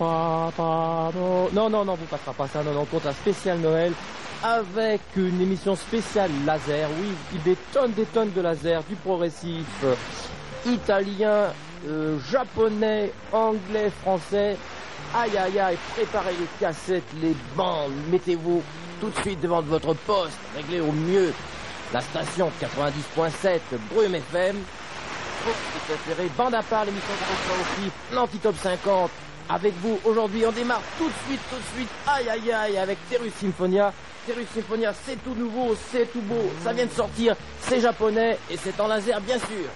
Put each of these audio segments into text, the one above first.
non. Non, non, vous passera pas ça. Non, non, on compte un spécial Noël avec une émission spéciale laser. Oui, des tonnes, des tonnes de laser, du progressif euh, italien, euh, japonais, anglais, français. Aïe, aïe, aïe, préparez les cassettes, les bandes, mettez-vous tout de suite devant votre poste, réglez au mieux la station 90.7 Brume FM. Préféré, bande à part, l'émission de aussi, l'Antitop 50. Avec vous, aujourd'hui, on démarre tout de suite, tout de suite, aïe, aïe, aïe, avec Terus Symphonia. Terus Symphonia, c'est tout nouveau, c'est tout beau, ça vient de sortir, c'est japonais et c'est en laser, bien sûr.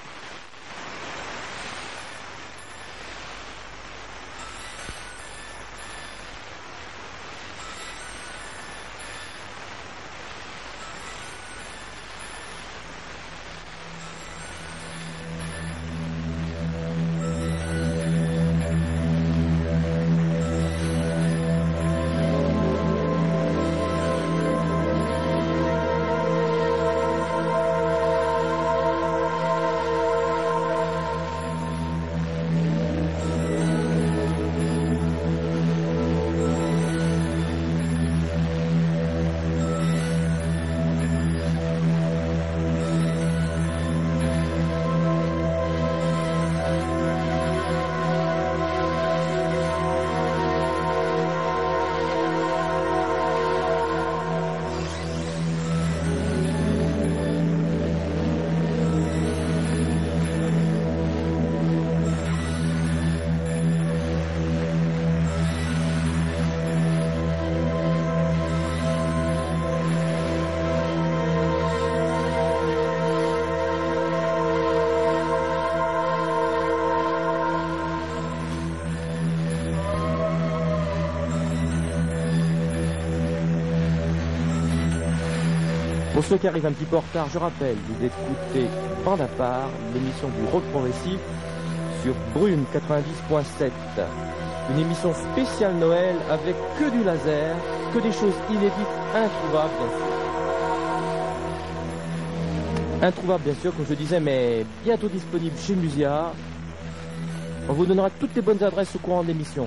Ceux qui arrivent un petit peu en retard, je rappelle, vous écoutez Bande à part, l'émission du rock progressif sur Brume 90.7. Une émission spéciale Noël avec que du laser, que des choses inédites, introuvables bien sûr. Introuvables bien sûr, comme je disais, mais bientôt disponible chez Musia. On vous donnera toutes les bonnes adresses au courant de l'émission.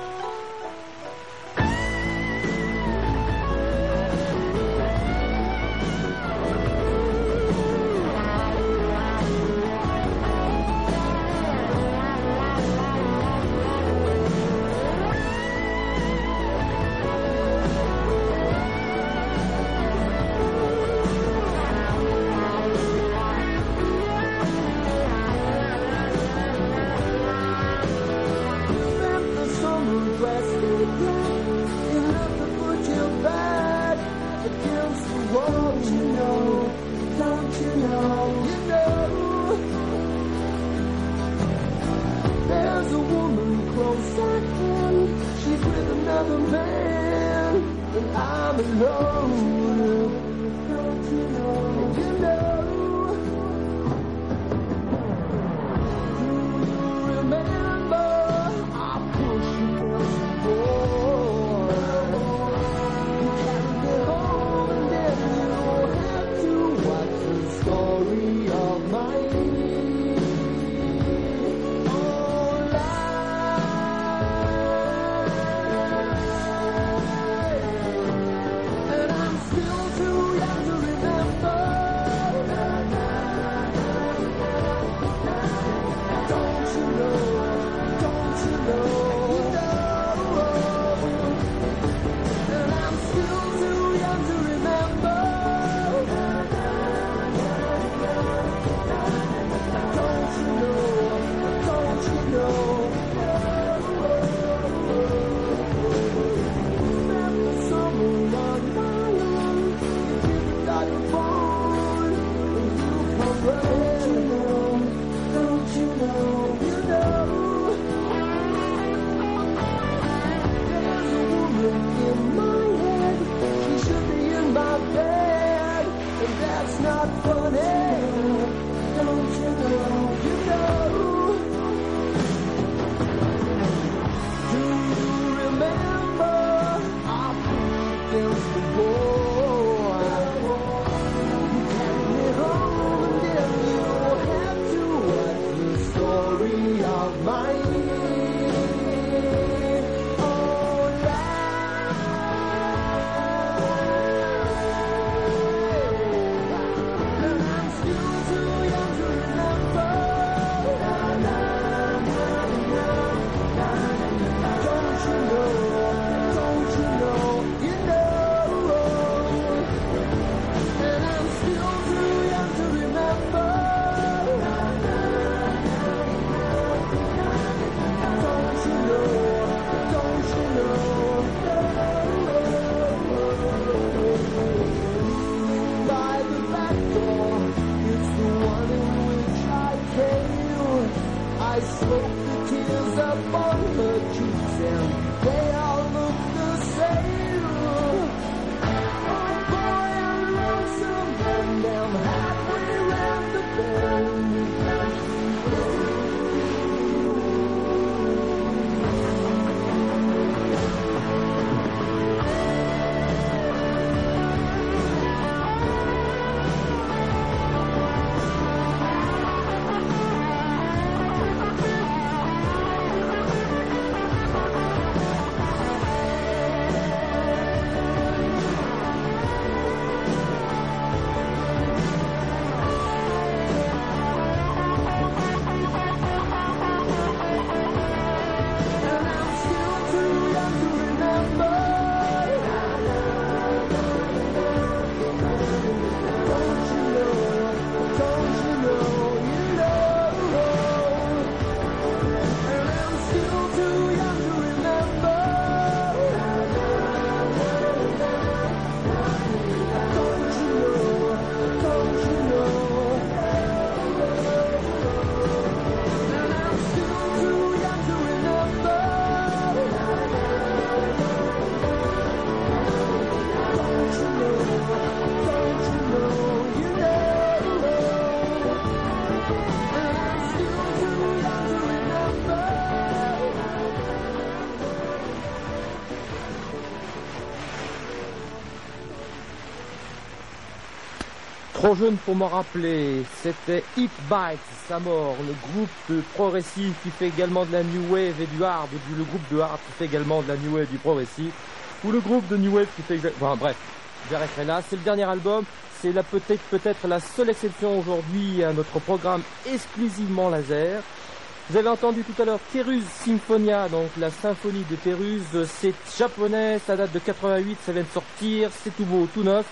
Trop jeune pour m'en rappeler, c'était Hit Bites, sa mort, le groupe de progressif qui fait également de la new wave et du hard, le groupe de hard qui fait également de la new wave et du progressif, ou le groupe de new wave qui fait... Enfin bref, j'arrêterai là, c'est le dernier album, c'est peut-être peut-être la seule exception aujourd'hui à notre programme exclusivement laser. Vous avez entendu tout à l'heure Terus Symphonia, donc la symphonie de Terus, c'est japonais, ça date de 88, ça vient de sortir, c'est tout beau, tout neuf.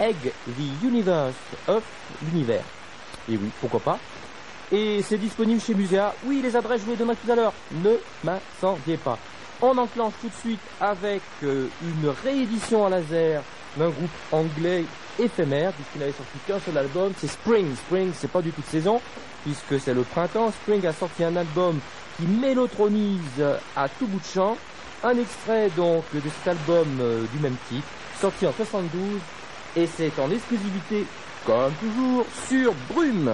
Egg, the Universe of l'univers. Et oui, pourquoi pas. Et c'est disponible chez Musea. Oui, les adresses, je donnerai tout à l'heure. Ne m'incendiez pas. On enclenche tout de suite avec euh, une réédition à laser d'un groupe anglais éphémère, puisqu'il n'avait sorti qu'un seul album, c'est Spring. Spring, c'est pas du tout de saison, puisque c'est le printemps. Spring a sorti un album qui mélotronise à tout bout de champ. Un extrait donc de cet album euh, du même titre, sorti en 72, et c'est en exclusivité, comme toujours, sur Brume.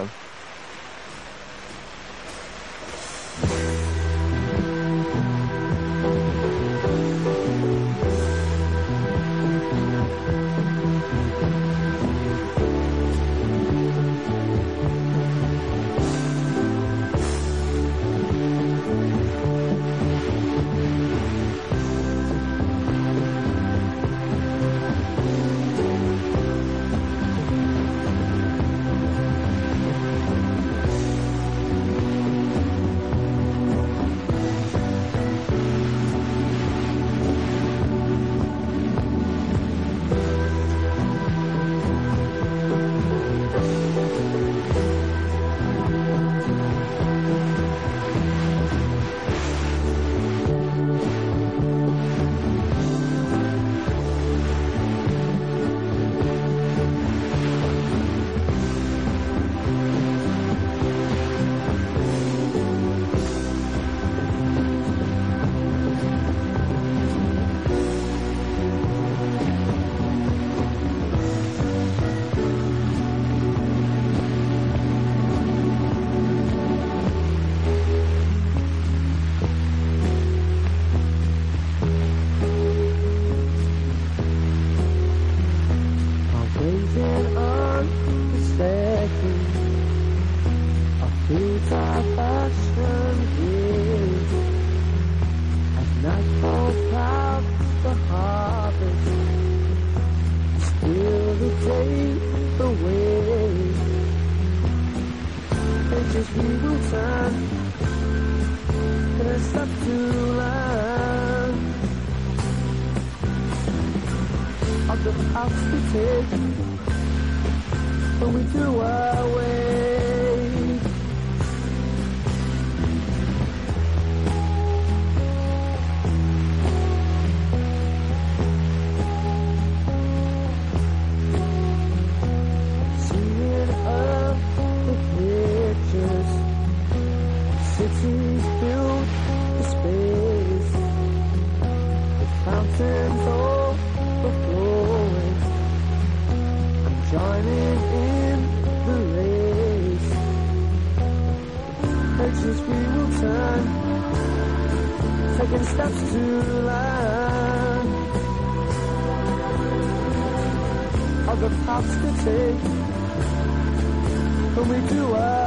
But we do. Uh,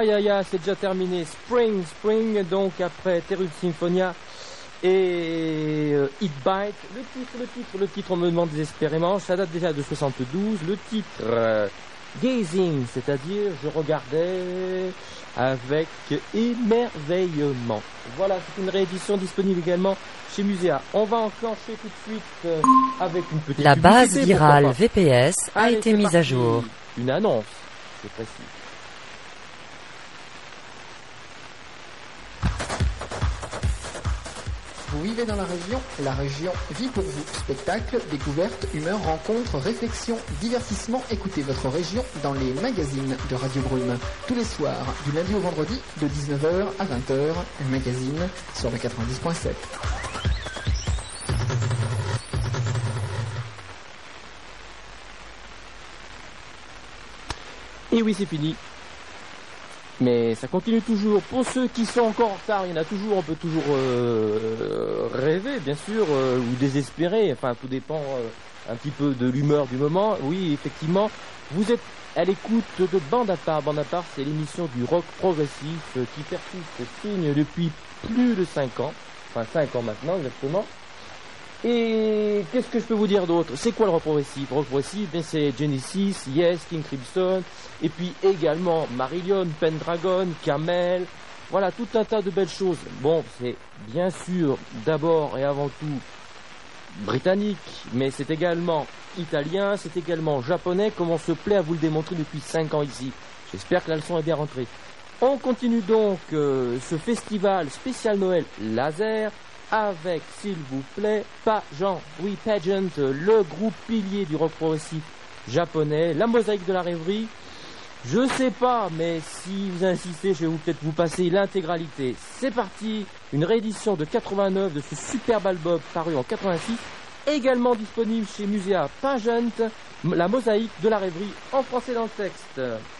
Aïe aïe aïe, c'est déjà terminé. Spring, Spring, donc après Terror Symphonia et euh, Hit Bite. Le titre, le titre, le titre, on me demande désespérément. Ça date déjà de 72. Le titre, euh, Gazing, c'est-à-dire je regardais avec émerveillement. Voilà, c'est une réédition disponible également chez Muséa. On va enclencher tout de suite euh, avec une petite La base virale. VPS a Allez, été mise à jour. Une annonce, c'est précis. Vous vivez dans la région La région vit pour vous. Spectacles, découvertes, humeur, rencontres, réflexions, divertissements. Écoutez votre région dans les magazines de Radio Brume. Tous les soirs, du lundi au vendredi, de 19h à 20h. Un magazine sur le 90.7. Et oui, c'est fini. Mais ça continue toujours. Pour ceux qui sont encore en retard, il y en a toujours, on peut toujours euh, rêver, bien sûr, euh, ou désespérer. Enfin, tout dépend euh, un petit peu de l'humeur du moment. Oui, effectivement, vous êtes à l'écoute de Bande à part. Bande à part, c'est l'émission du rock progressif qui persiste, signe depuis plus de 5 ans. Enfin, 5 ans maintenant, exactement. Et qu'est-ce que je peux vous dire d'autre? C'est quoi le rock progressif rock progressif, c'est Genesis, Yes, King Crimson, et puis également Marillion, Pendragon, Camel, voilà, tout un tas de belles choses. Bon, c'est bien sûr d'abord et avant tout britannique, mais c'est également italien, c'est également japonais, comme on se plaît à vous le démontrer depuis 5 ans ici. J'espère que la leçon est bien rentrée. On continue donc euh, ce festival spécial Noël laser avec, s'il vous plaît, Pageant, oui, Pageant, le groupe pilier du rock progressif japonais, la mosaïque de la rêverie. Je sais pas, mais si vous insistez, je vais vous peut-être vous passer l'intégralité. C'est parti, une réédition de 89 de ce superbe album paru en 86, également disponible chez Muséa Pageant, la mosaïque de la rêverie en français dans le texte. «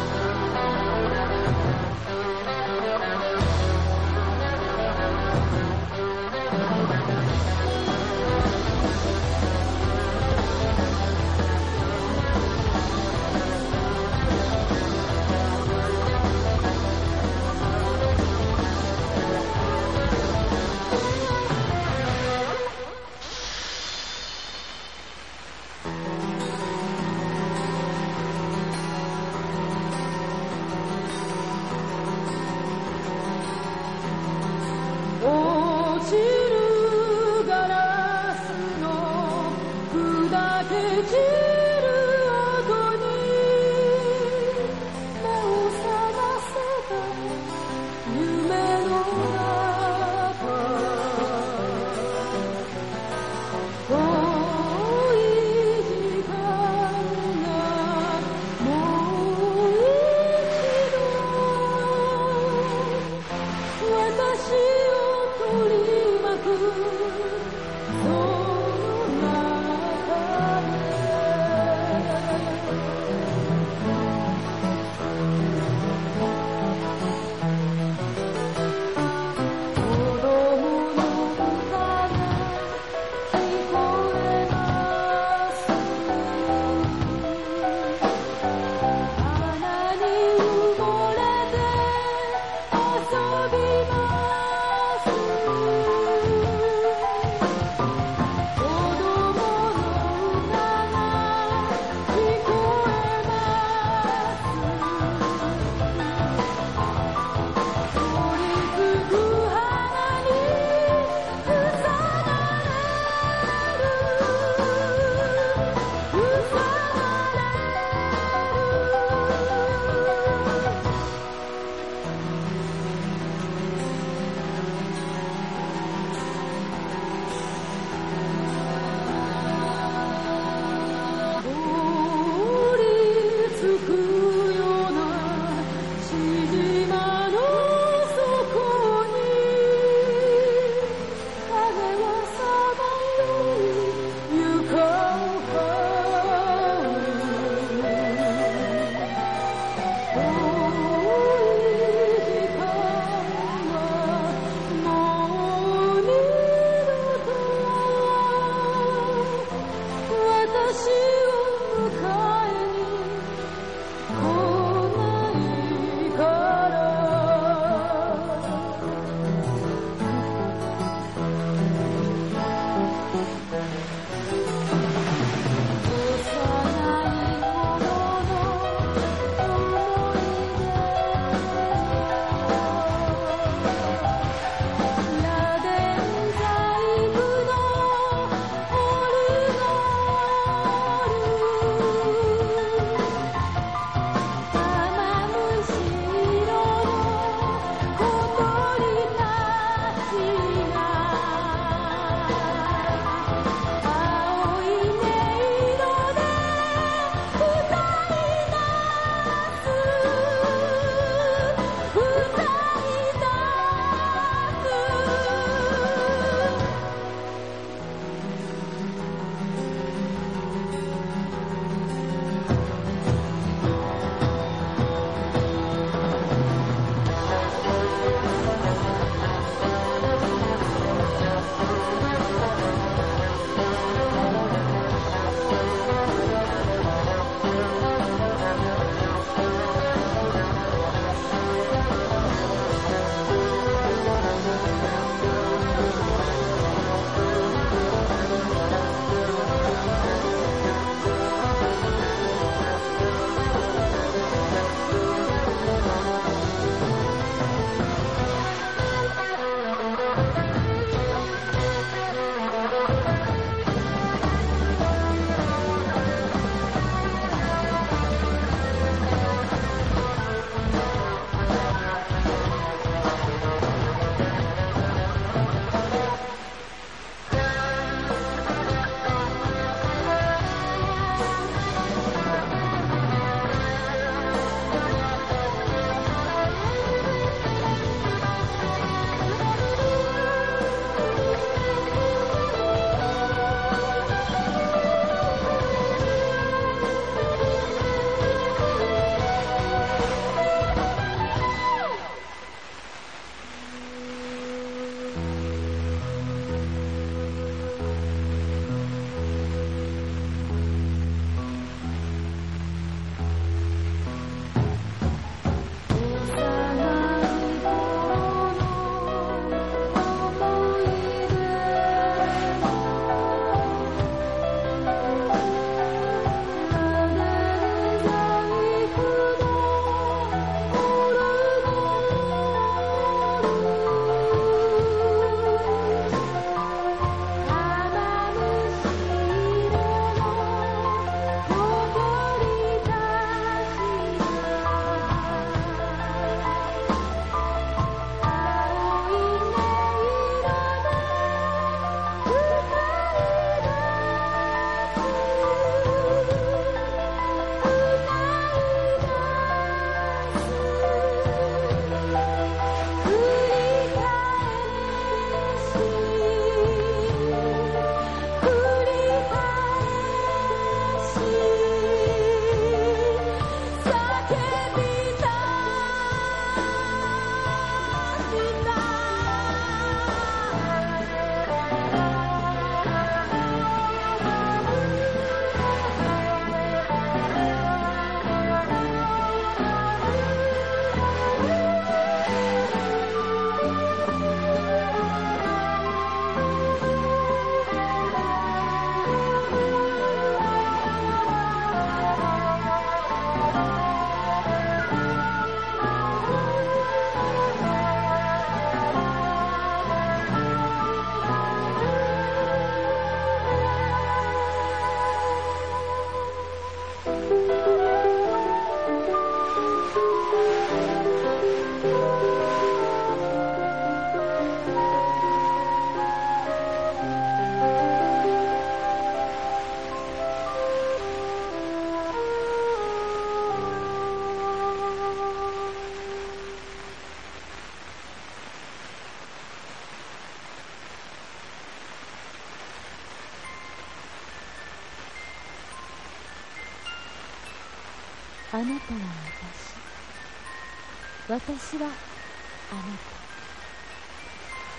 私はあなた。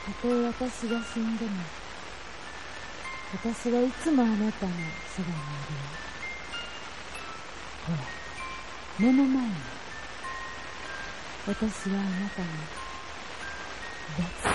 たとえ私が死んでも私はいつもあなたのそばにいるよ。ほら目の前に私はあなたの別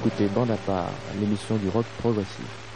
écoutez Bande à part, l'émission du rock progressif.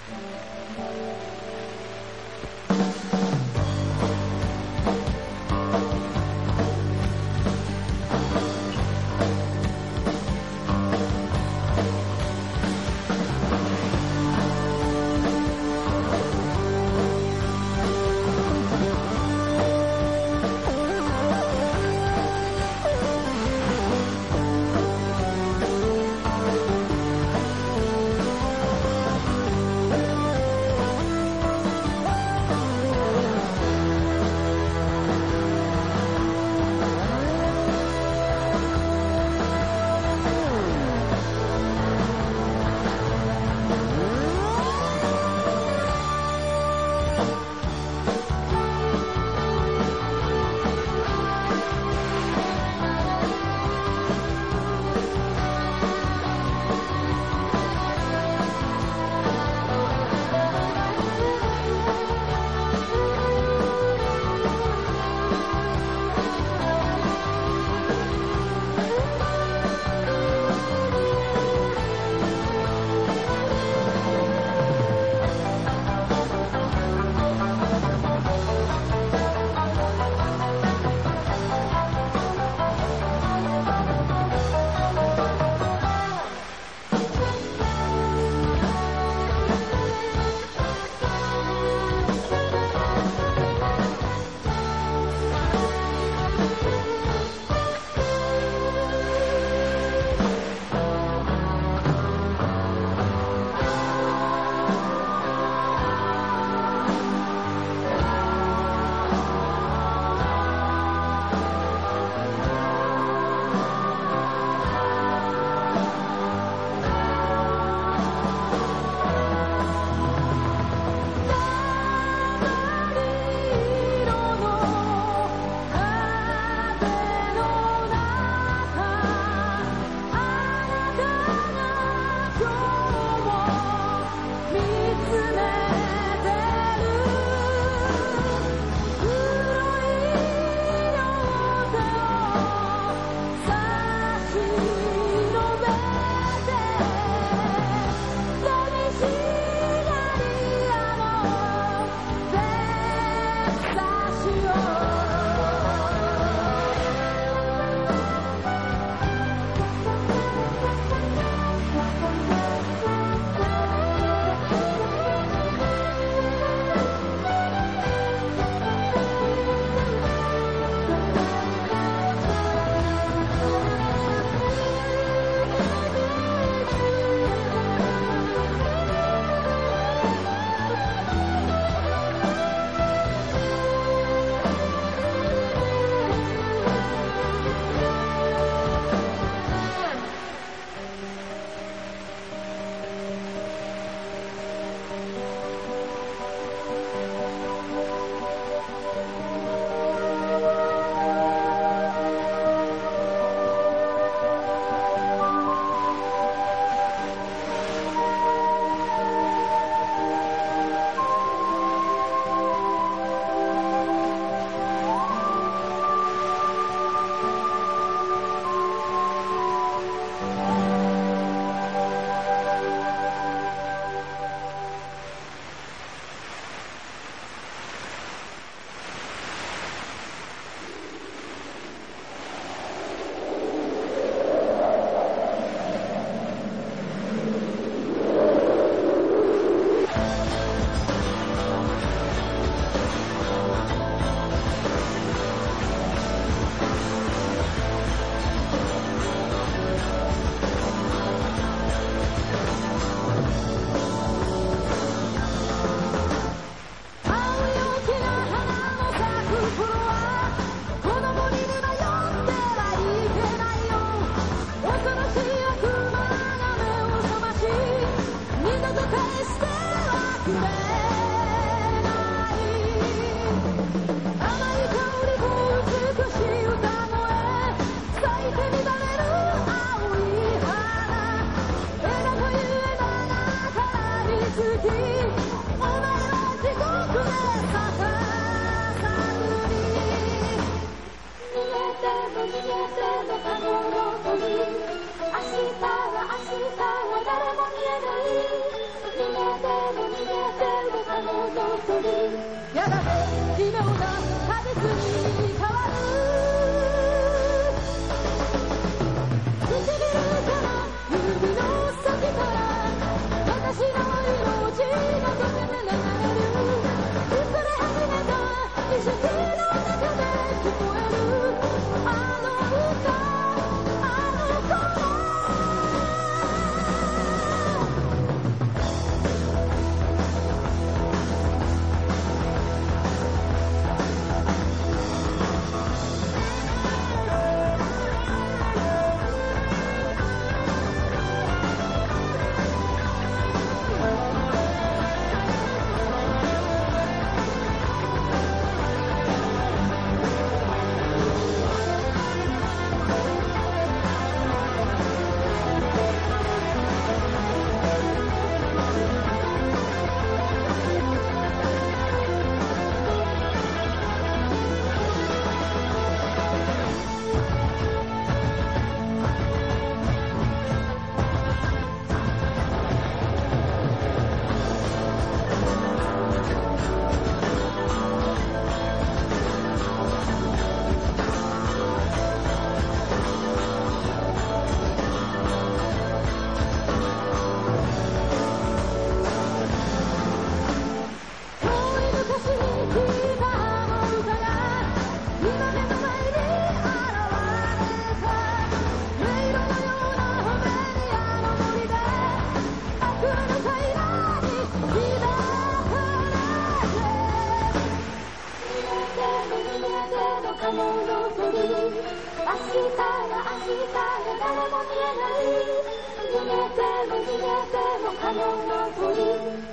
to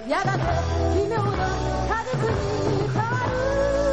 やがて奇妙な果実に至る。